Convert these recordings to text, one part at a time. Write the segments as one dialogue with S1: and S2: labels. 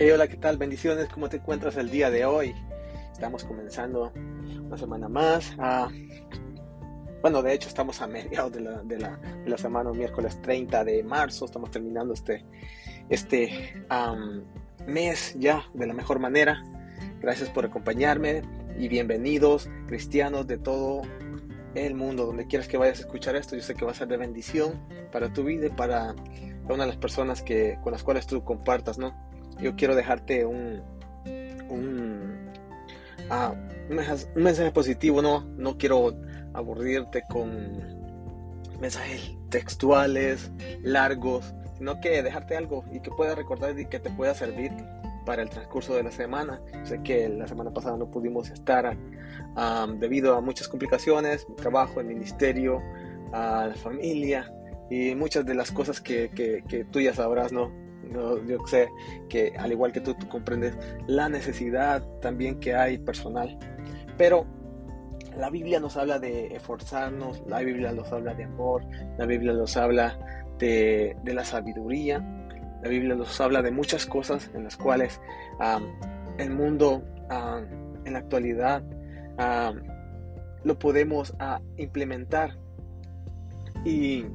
S1: hola, ¿qué tal? Bendiciones, ¿cómo te encuentras el día de hoy? Estamos comenzando una semana más. Ah, bueno, de hecho estamos a mediados de la, de la, de la semana, miércoles 30 de marzo, estamos terminando este, este mes ya de la mejor manera. Gracias por acompañarme y bienvenidos cristianos de todo el mundo, donde quieras que vayas a escuchar esto, yo sé que va a ser de bendición para tu vida y para una de las personas que, con las cuales tú compartas, ¿no? Yo quiero dejarte un, ah, un, mensaje, positivo, no, no quiero aburrirte con mensajes textuales, largos, sino que dejarte algo y que puedas recordar y que te pueda servir para el transcurso de la semana. Sé que la semana pasada no pudimos estar ah, debido a muchas complicaciones, mi trabajo, el ministerio, la familia y muchas de las cosas que, que tú ya sabrás, ¿no? Yo sé que al igual que tú, tú comprendes la necesidad también que hay personal. Pero la Biblia nos habla de esforzarnos, la Biblia nos habla de amor, la Biblia nos habla de, la sabiduría, la Biblia nos habla de muchas cosas en las cuales el mundo en la actualidad lo podemos implementar. Y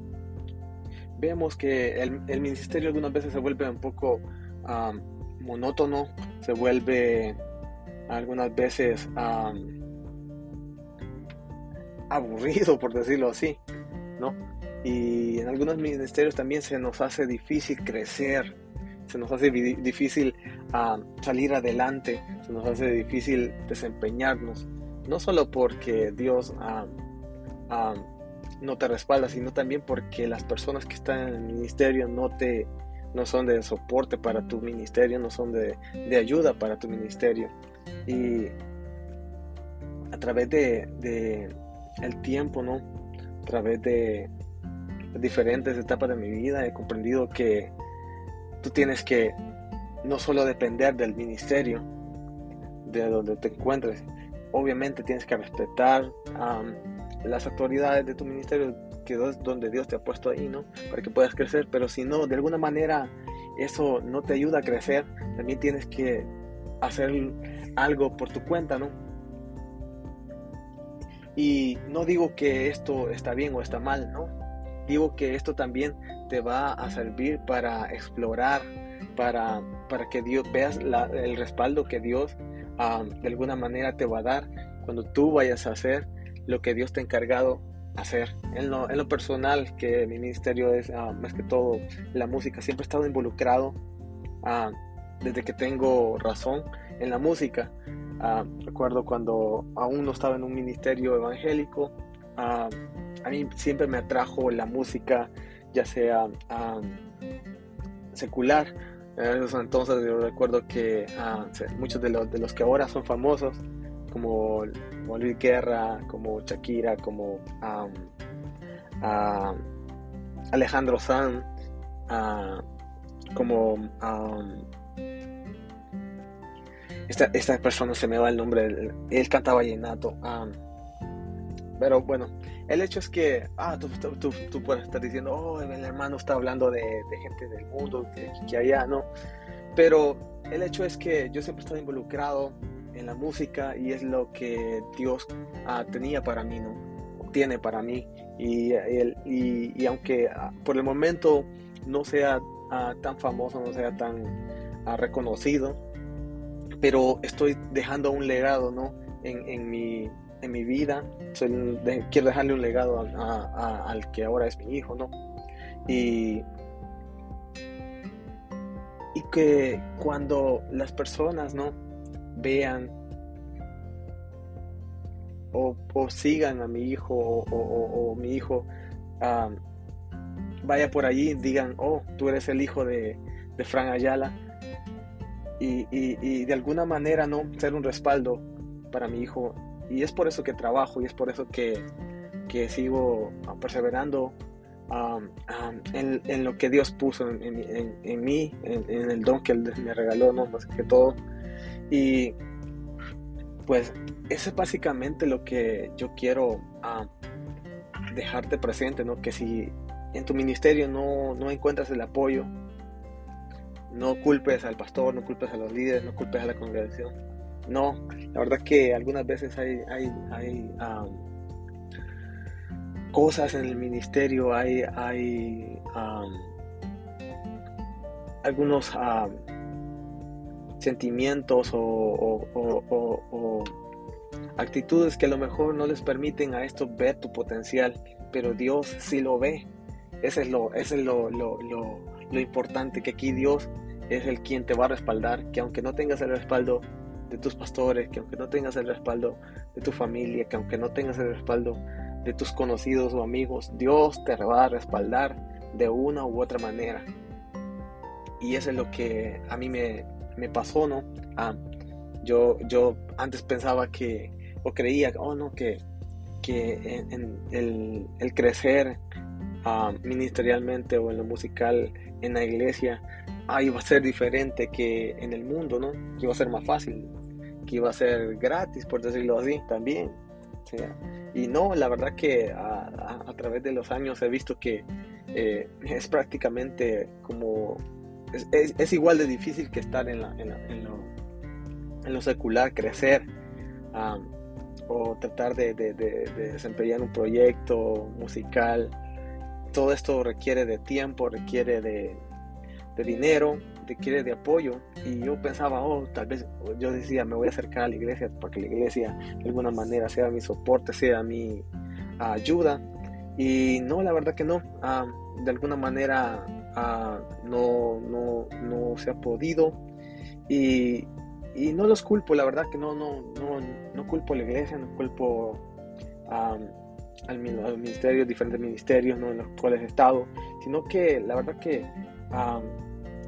S1: vemos que el, ministerio algunas veces se vuelve un poco monótono, se vuelve algunas veces aburrido, por decirlo así, ¿no? Y en algunos ministerios también se nos hace difícil crecer, se nos hace difícil salir adelante, se nos hace difícil desempeñarnos, no solo porque Dios no te respalda, sino también porque las personas que están en el ministerio no te no son de soporte para tu ministerio, no son de, ayuda para tu ministerio. Y a través de, el tiempo, ¿no? A través de diferentes etapas de mi vida he comprendido que tú tienes que no solo depender del ministerio, de donde te encuentres, obviamente tienes que respetar las autoridades de tu ministerio, que es donde Dios te ha puesto ahí, ¿no? Para que puedas crecer, pero si no, de alguna manera eso no te ayuda a crecer, también tienes que hacer algo por tu cuenta, ¿no? Y no digo que esto está bien o está mal, ¿no? Digo que esto también te va a servir para explorar, para, para que Dios veas el respaldo que Dios ah, de alguna manera te va a dar cuando tú vayas a hacer lo que Dios te ha encargado hacer. En lo, personal, que mi ministerio es ah, más que todo la música, siempre he estado involucrado ah, desde que tengo razón en la música. Ah, recuerdo cuando aún no estaba en un ministerio evangélico, a mí siempre me atrajo la música, ya sea secular. Entonces yo recuerdo que muchos de los, de los que ahora son famosos, como, Luis Guerra, como Shakira, como Alejandro Sanz, como esta, esta, persona se me va el nombre, él, él cantaba vallenato. pero bueno, el hecho es que, ah, tú, tú, puedes estar diciendo, oh, el hermano está hablando de, gente del mundo, que, que allá, ¿no? Pero el hecho es que yo siempre he estado involucrado en la música y es lo que Dios ah, tenía para mí, ¿no? Tiene para mí. Y, y, aunque ah, por el momento no sea ah, tan famoso, no sea tan reconocido, pero estoy dejando un legado, ¿no? En, en, mi, en mi vida. quiero dejarle un legado al que ahora es mi hijo, ¿no? Y, y que cuando las personas, ¿no? Vean o, sigan a mi hijo o, mi hijo vaya por allí digan, oh, tú eres el hijo de, de Fran Ayala y, de alguna manera no ser un respaldo para mi hijo y es por eso que trabajo y es por eso que, sigo perseverando en, lo que Dios puso en, mí, en, el don que Él me regaló, ¿no? más que todo. Y pues eso es básicamente lo que yo quiero ah, dejarte presente, ¿no? Que si en tu ministerio no, encuentras el apoyo, no culpes al pastor, no culpes a los líderes, no culpes a la congregación. No, la verdad que algunas veces hay, hay, hay cosas en el ministerio, hay, hay algunos sentimientos o, actitudes que a lo mejor no les permiten a esto ver tu potencial, pero Dios sí lo ve. Ese es lo, ese es lo, lo, lo importante, que aquí Dios es el quien te va a respaldar, que aunque no tengas el respaldo de tus pastores, que aunque no tengas el respaldo de tu familia, que aunque no tengas el respaldo de tus conocidos o amigos, Dios te va a respaldar de una u otra manera. Y eso es lo que a mí me, me pasó, ¿no? Ah, yo, yo antes pensaba que, o creía, oh no, que, que en, el, el, crecer ah, ministerialmente o en lo musical en la iglesia ah, iba a ser diferente que en el mundo, ¿no? Que iba a ser más fácil, que iba a ser gratis, por decirlo así, también. y no, la verdad que a, a, través de los años he visto que eh, es prácticamente como es, es, igual de difícil que estar en, la, en, en, lo, en, lo, secular, crecer o tratar de, de, de, desempeñar un proyecto musical. Todo esto requiere de tiempo, requiere de, dinero, requiere de apoyo. Y yo pensaba, oh, tal vez, yo decía, me voy a acercar a la iglesia para que la iglesia de alguna manera sea mi soporte, sea mi ayuda. Y no, la verdad que no. de alguna manera no, no, no, se ha podido. Y, y, no los culpo, la verdad que no, no, no, no culpo a la iglesia, no culpo al, al, ministerio, diferentes ministerios ¿no? en los cuales he estado, sino que la verdad que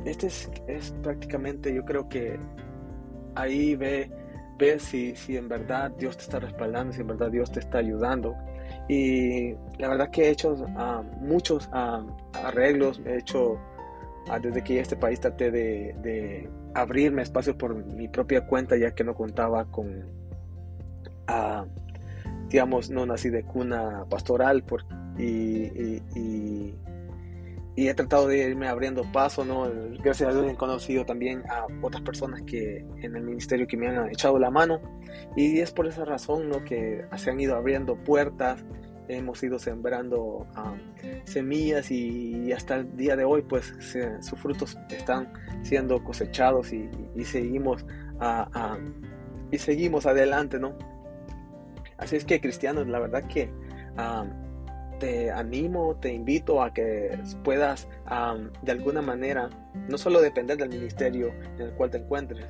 S1: este es, es, prácticamente, yo creo que ahí ve, ve si, si en verdad Dios te está respaldando, si en verdad Dios te está ayudando. Y la verdad que he hecho ah, muchos ah, arreglos, he hecho, ah, desde que este país traté de, abrirme espacio por mi propia cuenta, ya que no contaba con, digamos, no nací de cuna pastoral por, y, he tratado de irme abriendo paso, ¿no? Gracias a Dios he conocido también a otras personas que en el ministerio que me han echado la mano y es por esa razón, ¿no? Que se han ido abriendo puertas hemos ido sembrando ah, semillas y, hasta el día de hoy pues sus frutos están siendo cosechados y, seguimos y seguimos adelante no así es que cristianos la verdad que ah, te animo te invito a que puedas ah, de alguna manera no solo depender del ministerio en el cual te encuentres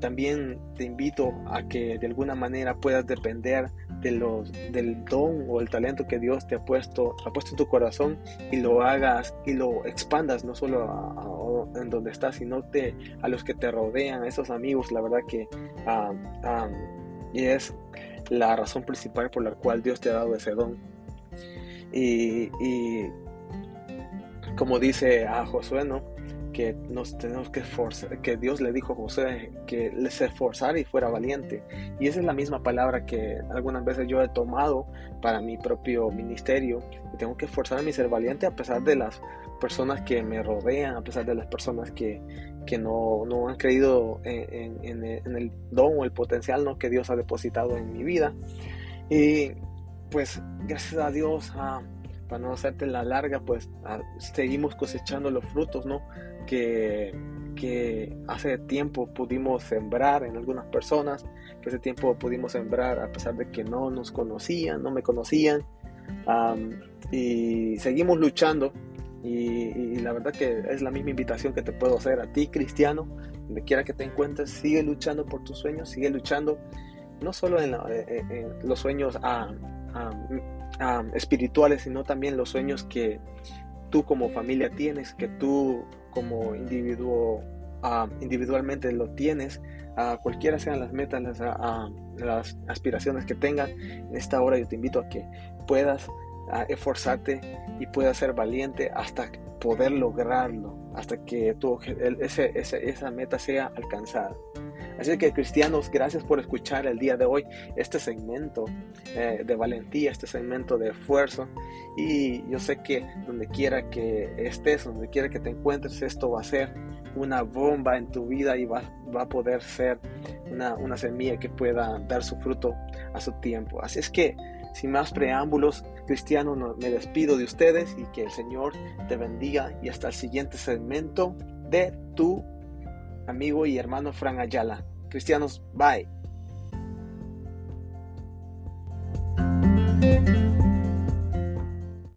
S1: también te invito a que de alguna manera puedas depender de los, del don o el talento que Dios te ha puesto, ha puesto en tu corazón y lo hagas y lo expandas no solo en donde estás, sino te, a los que te rodean, a esos amigos, la verdad que y es la razón principal por la cual Dios te ha dado ese don. Y, como dice a Josué, ¿no? que tenemos que que Dios le dijo a José que se esforzara y fuera valiente. Y esa es la misma palabra que algunas veces yo he tomado para mi propio ministerio. tengo que esforzarme y ser valiente a pesar de las personas que me rodean, a pesar de las personas que, que no, no, han creído en, en, en, el don o el potencial ¿no? que Dios ha depositado en mi vida. Y pues gracias a Dios, para no hacerte la larga, pues seguimos cosechando los frutos, ¿no? Que, que hace tiempo pudimos sembrar en algunas personas, que hace tiempo pudimos sembrar a pesar de que no nos conocían, no me conocían, y seguimos luchando. Y, la verdad que es la misma invitación que te puedo hacer a ti, cristiano, donde quiera que te encuentres, sigue luchando por tus sueños, sigue luchando no solo en, los sueños a, espirituales, sino también los sueños que tú como familia tienes, que tú como individuo individualmente lo tienes, a cualquiera sean las metas, las, aspiraciones que tengan, en esta hora yo te invito a que puedas esforzarte y puedas ser valiente hasta poder lograrlo, hasta que tu, ese, esa meta sea alcanzada. Así que cristianos, gracias por escuchar el día de hoy este segmento eh, de valentía, este segmento de esfuerzo. Y yo sé que donde quiera que estés, donde quiera que te encuentres, esto va a ser una bomba en tu vida y va, va a poder ser una, una semilla que pueda dar su fruto a su tiempo. Así es que, sin más preámbulos, cristianos, me despido de ustedes y que el Señor te bendiga y hasta el siguiente segmento de tu amigo y hermano Fran Ayala. Cristianos, bye.